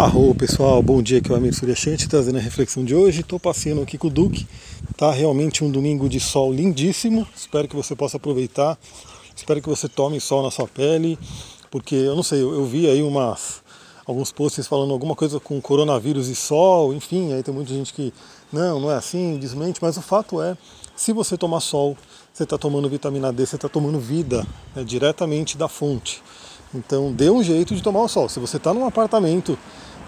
Arro pessoal, bom dia, aqui é o Amir Suryashanti trazendo a reflexão de hoje. Estou passeando aqui com o Duque, tá realmente um domingo de sol lindíssimo. Espero que você possa aproveitar, espero que você tome sol na sua pele, porque eu não sei, eu, eu vi aí umas, alguns posts falando alguma coisa com coronavírus e sol, enfim, aí tem muita gente que não, não é assim, desmente, mas o fato é, se você tomar sol, você está tomando vitamina D, você está tomando vida né, diretamente da fonte. Então dê um jeito de tomar o sol. Se você está num apartamento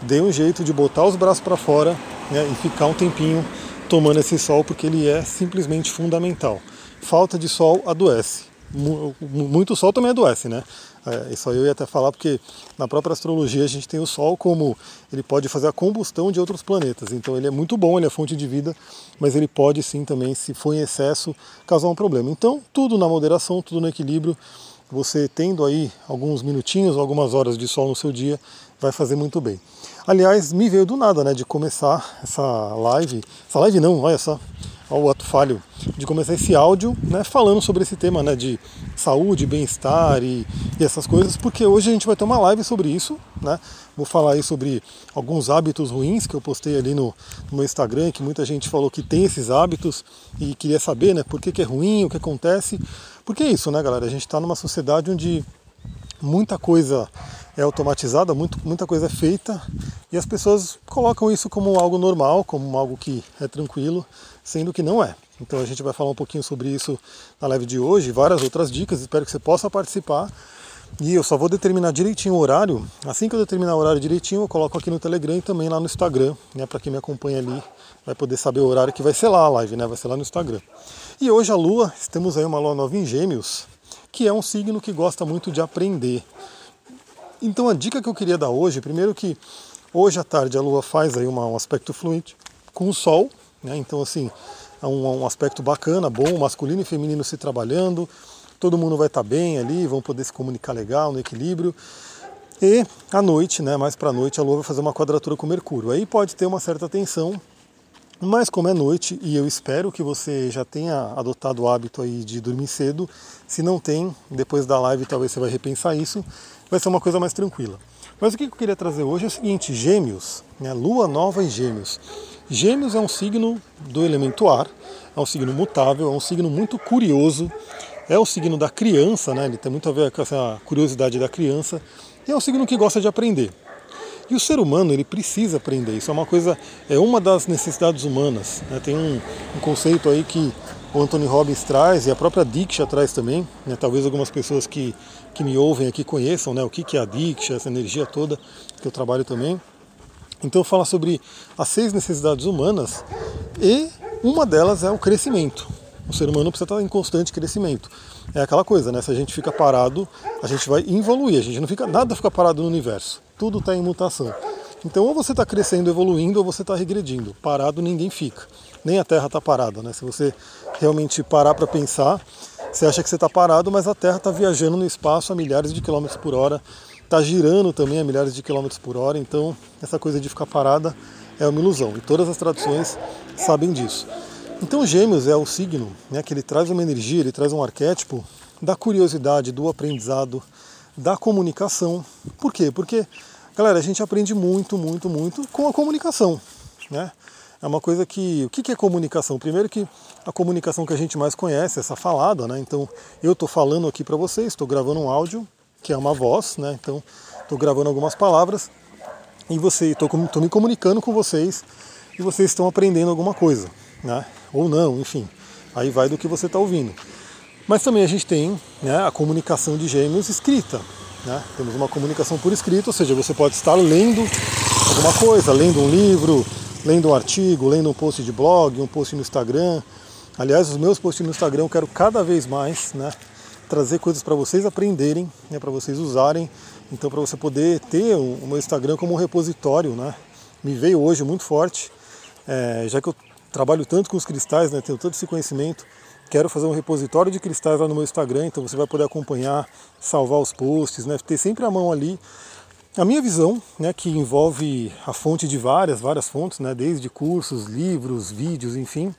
dê um jeito de botar os braços para fora né, e ficar um tempinho tomando esse sol, porque ele é simplesmente fundamental. Falta de sol adoece. Muito sol também adoece, né? É, isso aí eu ia até falar porque na própria astrologia a gente tem o Sol como ele pode fazer a combustão de outros planetas. Então ele é muito bom, ele é fonte de vida, mas ele pode sim também, se for em excesso, causar um problema. Então tudo na moderação, tudo no equilíbrio. Você tendo aí alguns minutinhos, algumas horas de sol no seu dia, vai fazer muito bem. Aliás, me veio do nada, né, de começar essa live, essa live não, olha só, o ato falho, de começar esse áudio, né, falando sobre esse tema, né, de saúde, bem-estar e, e, essas coisas, porque hoje a gente vai ter uma live sobre isso, né, vou falar aí sobre alguns hábitos ruins que eu postei ali no, no meu Instagram, que muita gente falou que tem esses hábitos e queria saber, né, por que, que é ruim, o que acontece, porque é isso, né, galera, a gente está numa sociedade onde muita coisa é automatizada, muito, muita coisa é feita e as pessoas colocam isso como algo normal, como algo que é tranquilo, sendo que não é. Então a gente vai falar um pouquinho sobre isso na live de hoje, várias outras dicas, espero que você possa participar. E eu só vou determinar direitinho o horário. Assim que eu determinar o horário direitinho, eu coloco aqui no Telegram e também lá no Instagram, né, para quem me acompanha ali, vai poder saber o horário que vai ser lá a live, né? Vai ser lá no Instagram. E hoje a Lua, temos aí uma Lua nova em Gêmeos, que é um signo que gosta muito de aprender. Então a dica que eu queria dar hoje, primeiro que hoje à tarde a Lua faz aí uma, um aspecto fluente com o Sol, né? então assim, é um, um, aspecto bacana, bom, masculino e feminino se trabalhando, todo mundo vai estar bem ali, vão poder se comunicar legal, no equilíbrio. E à noite, né, mais para a noite, a Lua vai fazer uma quadratura com Mercúrio. Aí pode ter uma certa tensão, mas como é noite e eu espero que você já tenha adotado o hábito aí de dormir cedo, se não tem, depois da live talvez você vai repensar isso, vai ser uma coisa mais tranquila. Mas o que eu queria trazer hoje é o seguinte: Gêmeos, né, Lua nova em Gêmeos. Gêmeos é um signo do elemento ar, é um signo mutável, é um signo muito curioso, é o signo da criança, né, ele tem muito a ver com essa curiosidade da criança, e é um signo que gosta de aprender. E o ser humano ele precisa aprender. Isso é uma coisa, é uma das necessidades humanas. Né? Tem um, um, conceito aí que o Anthony Robbins traz e a própria Diksha traz também. Né? Talvez algumas pessoas que, que me ouvem aqui conheçam né? o que, que é a Diksha, essa energia toda que eu trabalho também. Então fala sobre as seis necessidades humanas e uma delas é o crescimento. O ser humano precisa estar em constante crescimento. É aquela coisa, né? Se a gente fica parado, a gente vai evoluir. A gente não fica nada fica parado no universo. Tudo está em mutação. Então ou você está crescendo, evoluindo, ou você está regredindo. Parado ninguém fica. Nem a Terra está parada, né? Se você realmente parar para pensar, você acha que você está parado, mas a Terra está viajando no espaço a milhares de quilômetros por hora, está girando também a milhares de quilômetros por hora. Então essa coisa de ficar parada é uma ilusão. E todas as traduções sabem disso. Então Gêmeos é o signo né, que ele traz uma energia, ele traz um arquétipo da curiosidade, do aprendizado, da comunicação. Por quê? Porque, galera, a gente aprende muito, muito, muito com a comunicação. Né? É uma coisa que. O que é comunicação? Primeiro que a comunicação que a gente mais conhece, essa falada, né? Então eu estou falando aqui para vocês, estou gravando um áudio, que é uma voz, né? Então estou gravando algumas palavras e você estou me comunicando com vocês e vocês estão aprendendo alguma coisa né? ou não, enfim. Aí vai do que você está ouvindo. Mas também a gente tem né, a comunicação de gêmeos escrita. Né? Temos uma comunicação por escrito, ou seja, você pode estar lendo alguma coisa, lendo um livro, lendo um artigo, lendo um post de blog, um post no Instagram. Aliás, os meus posts no Instagram eu quero cada vez mais né, trazer coisas para vocês aprenderem, né, para vocês usarem. Então, para você poder ter o meu Instagram como um repositório, né, me veio hoje muito forte, é, já que eu trabalho tanto com os cristais, né, tenho todo esse conhecimento. Quero fazer um repositório de cristais lá no meu Instagram, então você vai poder acompanhar, salvar os posts, né, ter sempre a mão ali. A minha visão, né, que envolve a fonte de várias, várias fontes, né, desde cursos, livros, vídeos, enfim,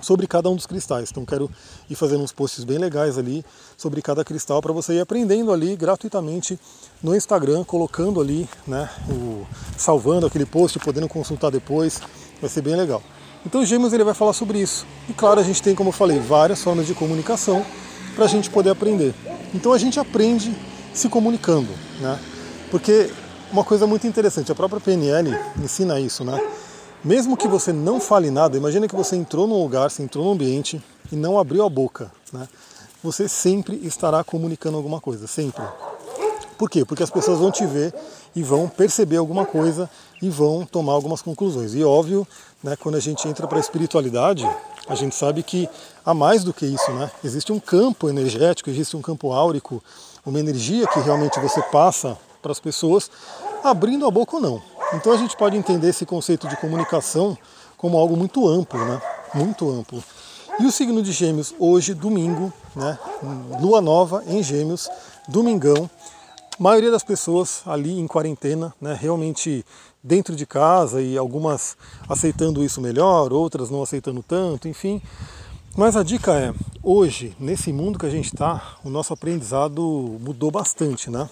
sobre cada um dos cristais. Então quero ir fazendo uns posts bem legais ali sobre cada cristal para você ir aprendendo ali gratuitamente no Instagram, colocando ali, né, o, salvando aquele post, podendo consultar depois, vai ser bem legal. Então o Gêmeos ele vai falar sobre isso. E claro, a gente tem, como eu falei, várias formas de comunicação para a gente poder aprender. Então a gente aprende se comunicando, né? Porque uma coisa muito interessante, a própria PNL ensina isso, né? Mesmo que você não fale nada, imagine que você entrou num lugar, você entrou num ambiente e não abriu a boca, né? Você sempre estará comunicando alguma coisa, sempre. Por quê? Porque as pessoas vão te ver e vão perceber alguma coisa e vão tomar algumas conclusões. E óbvio, né, quando a gente entra para a espiritualidade, a gente sabe que há mais do que isso, né? Existe um campo energético, existe um campo áurico, uma energia que realmente você passa para as pessoas, abrindo a boca ou não. Então a gente pode entender esse conceito de comunicação como algo muito amplo, né? Muito amplo. E o signo de Gêmeos hoje, domingo, né? Lua nova em Gêmeos, domingão. Maioria das pessoas ali em quarentena, né? Realmente dentro de casa e algumas aceitando isso melhor, outras não aceitando tanto, enfim. Mas a dica é, hoje, nesse mundo que a gente está, o nosso aprendizado mudou bastante, né?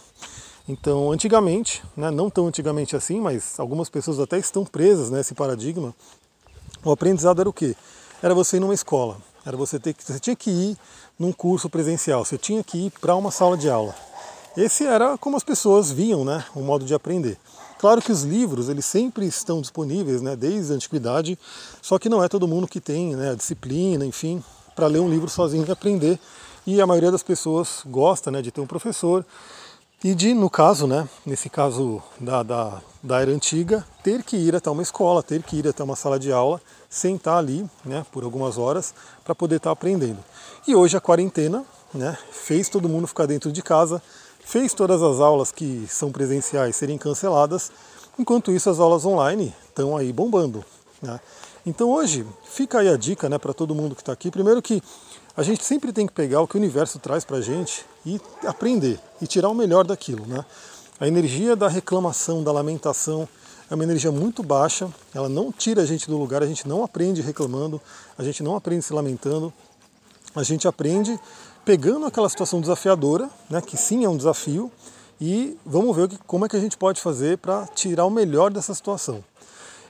Então, antigamente, né, não tão antigamente assim, mas algumas pessoas até estão presas nesse paradigma. O aprendizado era o quê? Era você ir numa escola, era você ter que você tinha que ir num curso presencial, você tinha que ir para uma sala de aula. Esse era como as pessoas viam, né, o modo de aprender. Claro que os livros eles sempre estão disponíveis, né, desde a antiguidade, só que não é todo mundo que tem né, a disciplina, enfim, para ler um livro sozinho e aprender. E a maioria das pessoas gosta né, de ter um professor e de, no caso, né, nesse caso da, da, da era antiga, ter que ir até uma escola, ter que ir até uma sala de aula, sentar ali né, por algumas horas para poder estar tá aprendendo. E hoje a quarentena né, fez todo mundo ficar dentro de casa, fez todas as aulas que são presenciais serem canceladas, enquanto isso as aulas online estão aí bombando. Né? Então hoje fica aí a dica né, para todo mundo que está aqui. Primeiro que a gente sempre tem que pegar o que o universo traz para a gente e aprender e tirar o melhor daquilo. Né? A energia da reclamação, da lamentação, é uma energia muito baixa, ela não tira a gente do lugar, a gente não aprende reclamando, a gente não aprende se lamentando, a gente aprende pegando aquela situação desafiadora, né, que sim é um desafio, e vamos ver como é que a gente pode fazer para tirar o melhor dessa situação.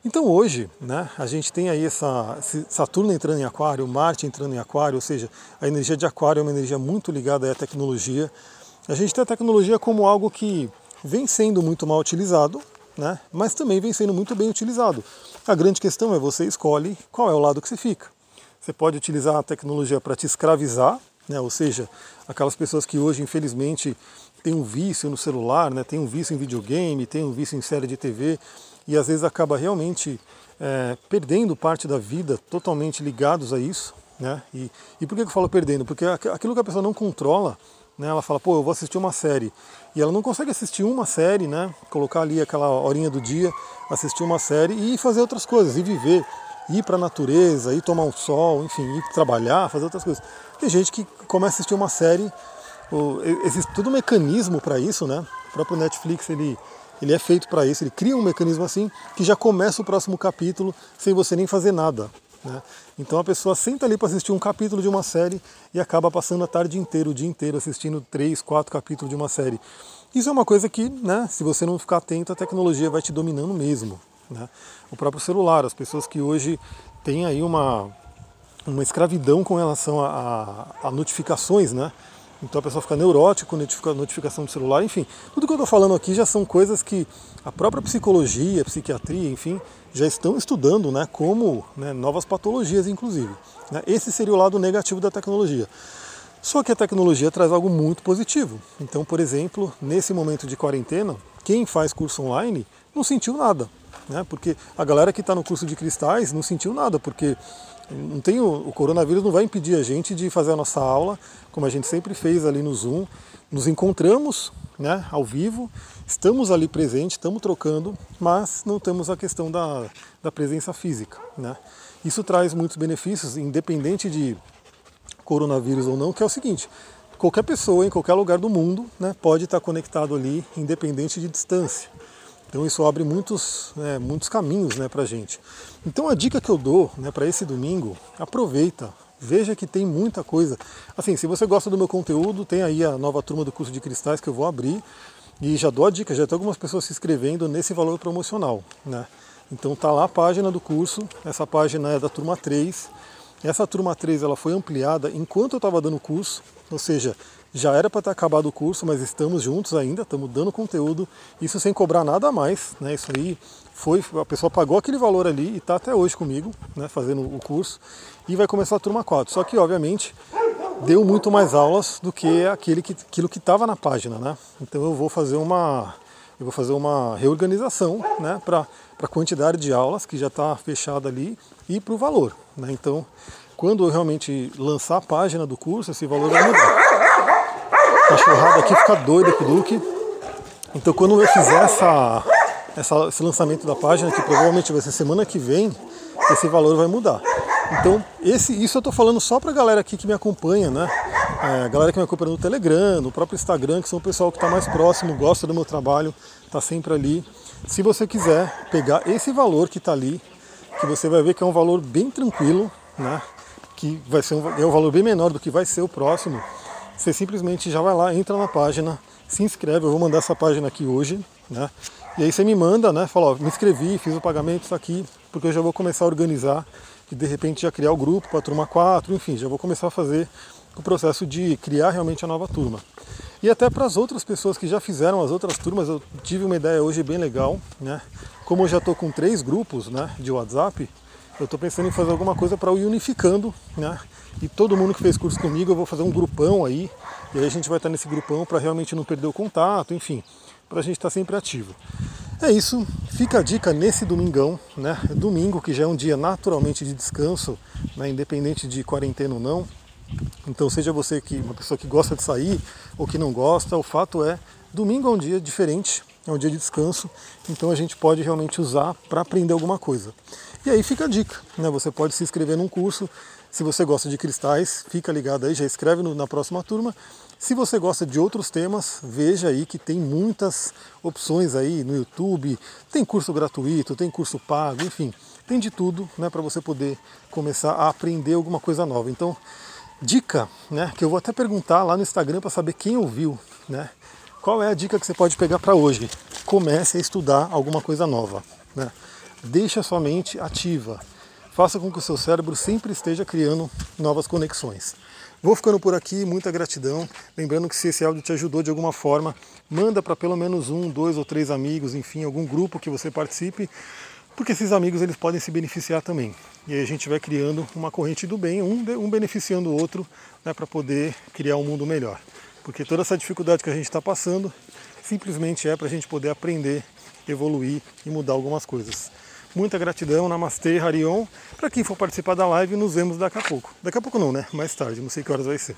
Então hoje, né, a gente tem aí essa Saturno entrando em Aquário, Marte entrando em Aquário, ou seja, a energia de Aquário é uma energia muito ligada à tecnologia. A gente tem a tecnologia como algo que vem sendo muito mal utilizado, né, mas também vem sendo muito bem utilizado. A grande questão é você escolhe qual é o lado que você fica. Você pode utilizar a tecnologia para te escravizar, né, ou seja, aquelas pessoas que hoje, infelizmente, têm um vício no celular, né, têm um vício em videogame, têm um vício em série de TV, e às vezes acaba realmente é, perdendo parte da vida totalmente ligados a isso. Né? E, e por que eu falo perdendo? Porque aquilo que a pessoa não controla, né, ela fala, pô, eu vou assistir uma série, e ela não consegue assistir uma série, né, colocar ali aquela horinha do dia, assistir uma série e fazer outras coisas, e viver, ir para a natureza, ir tomar um sol, enfim, ir trabalhar, fazer outras coisas. Tem gente que começa a assistir uma série, existe todo um mecanismo para isso, né? O próprio Netflix ele ele é feito para isso, ele cria um mecanismo assim que já começa o próximo capítulo sem você nem fazer nada. Né? Então a pessoa senta ali para assistir um capítulo de uma série e acaba passando a tarde inteira, o dia inteiro, assistindo três, quatro capítulos de uma série. Isso é uma coisa que, né, se você não ficar atento, a tecnologia vai te dominando mesmo. Né? O próprio celular, as pessoas que hoje têm aí uma, uma escravidão com relação a, a, a notificações, né? Então a pessoa fica neurótica com notificação do celular, enfim. Tudo que eu estou falando aqui já são coisas que a própria psicologia, a psiquiatria, enfim, já estão estudando né, como né, novas patologias, inclusive. Né. Esse seria o lado negativo da tecnologia. Só que a tecnologia traz algo muito positivo. Então, por exemplo, nesse momento de quarentena, quem faz curso online não sentiu nada. Né? Porque a galera que está no curso de cristais não sentiu nada, porque não tem o, o, coronavírus não vai impedir a gente de fazer a nossa aula, como a gente sempre fez ali no Zoom. Nos encontramos né, ao vivo, estamos ali presentes, estamos trocando, mas não temos a questão da, da presença física. Né? Isso traz muitos benefícios, independente de coronavírus ou não, que é o seguinte, qualquer pessoa em qualquer lugar do mundo né, pode estar conectado ali, independente de distância. Então isso abre muitos, né, muitos caminhos né, para a gente. Então a dica que eu dou né, para esse domingo, aproveita, veja que tem muita coisa. Assim, se você gosta do meu conteúdo, tem aí a nova turma do curso de cristais que eu vou abrir. E já dou a dica, já tem algumas pessoas se inscrevendo nesse valor promocional. Né? Então tá lá a página do curso, essa página é da turma 3. Essa turma 3 ela foi ampliada enquanto eu estava dando o curso, ou seja, já era para ter acabado o curso, mas estamos juntos ainda, estamos dando conteúdo, isso sem cobrar nada a mais, né? Isso aí foi, a pessoa pagou aquele valor ali e está até hoje comigo, né, fazendo o curso, e vai começar a turma 4. Só que, obviamente, deu muito mais aulas do que aquele que, aquilo que estava na página, né? Então eu vou fazer uma eu vou fazer uma reorganização, né, para a quantidade de aulas que já está fechada ali e para o valor, né? Então, quando eu realmente lançar a página do curso, esse valor vai mudar cachorrada aqui fica doida com o Duque. Então quando eu fizer essa, essa, esse lançamento da página, que provavelmente vai ser semana que vem, esse valor vai mudar. Então, esse, isso eu estou falando só para a galera aqui que me acompanha, né? É, a galera que me acompanha no Telegram, no próprio Instagram, que são o pessoal que está mais próximo, gosta do meu trabalho, está sempre ali. Se você quiser pegar esse valor que está ali, que você vai ver que é um valor bem tranquilo, né? Que vai ser um, é um valor bem menor do que vai ser o próximo. Você simplesmente já vai lá, entra na página, se inscreve, eu vou mandar essa página aqui hoje, né? E aí você me manda, né? Fala, ó, me inscrevi, fiz o pagamento, está aqui, porque eu já vou começar a organizar e de repente já criar o grupo para a turma 4, enfim, já vou começar a fazer o processo de criar realmente a nova turma. E até para as outras pessoas que já fizeram as outras turmas, eu tive uma ideia hoje bem legal, né? Como eu já estou com três grupos né, de WhatsApp, eu estou pensando em fazer alguma coisa para ir unificando, né? E todo mundo que fez curso comigo, eu vou fazer um grupão aí, e aí a gente vai estar nesse grupão para realmente não perder o contato, enfim, para a gente estar sempre ativo. É isso, fica a dica nesse domingão, né? Domingo, que já é um dia naturalmente de descanso, né? independente de quarentena ou não. Então, seja você que uma pessoa que gosta de sair ou que não gosta, o fato é, domingo é um dia diferente, é um dia de descanso, então a gente pode realmente usar para aprender alguma coisa. E aí fica a dica, né? Você pode se inscrever num curso. Se você gosta de cristais, fica ligado aí, já escreve na próxima turma. Se você gosta de outros temas, veja aí que tem muitas opções aí no YouTube. Tem curso gratuito, tem curso pago, enfim, tem de tudo, né, para você poder começar a aprender alguma coisa nova. Então, dica, né, que eu vou até perguntar lá no Instagram para saber quem ouviu, né? Qual é a dica que você pode pegar para hoje? Comece a estudar alguma coisa nova, né? Deixe a sua mente ativa. Faça com que o seu cérebro sempre esteja criando novas conexões. Vou ficando por aqui, muita gratidão. Lembrando que se esse áudio te ajudou de alguma forma, manda para pelo menos um, dois ou três amigos, enfim, algum grupo que você participe, porque esses amigos eles podem se beneficiar também. E aí a gente vai criando uma corrente do bem, um, um beneficiando o outro, né, para poder criar um mundo melhor. Porque toda essa dificuldade que a gente está passando simplesmente é para a gente poder aprender, evoluir e mudar algumas coisas. Muita gratidão, Namastê, Harion. Para quem for participar da live, nos vemos daqui a pouco. Daqui a pouco não, né? Mais tarde, não sei que horas vai ser.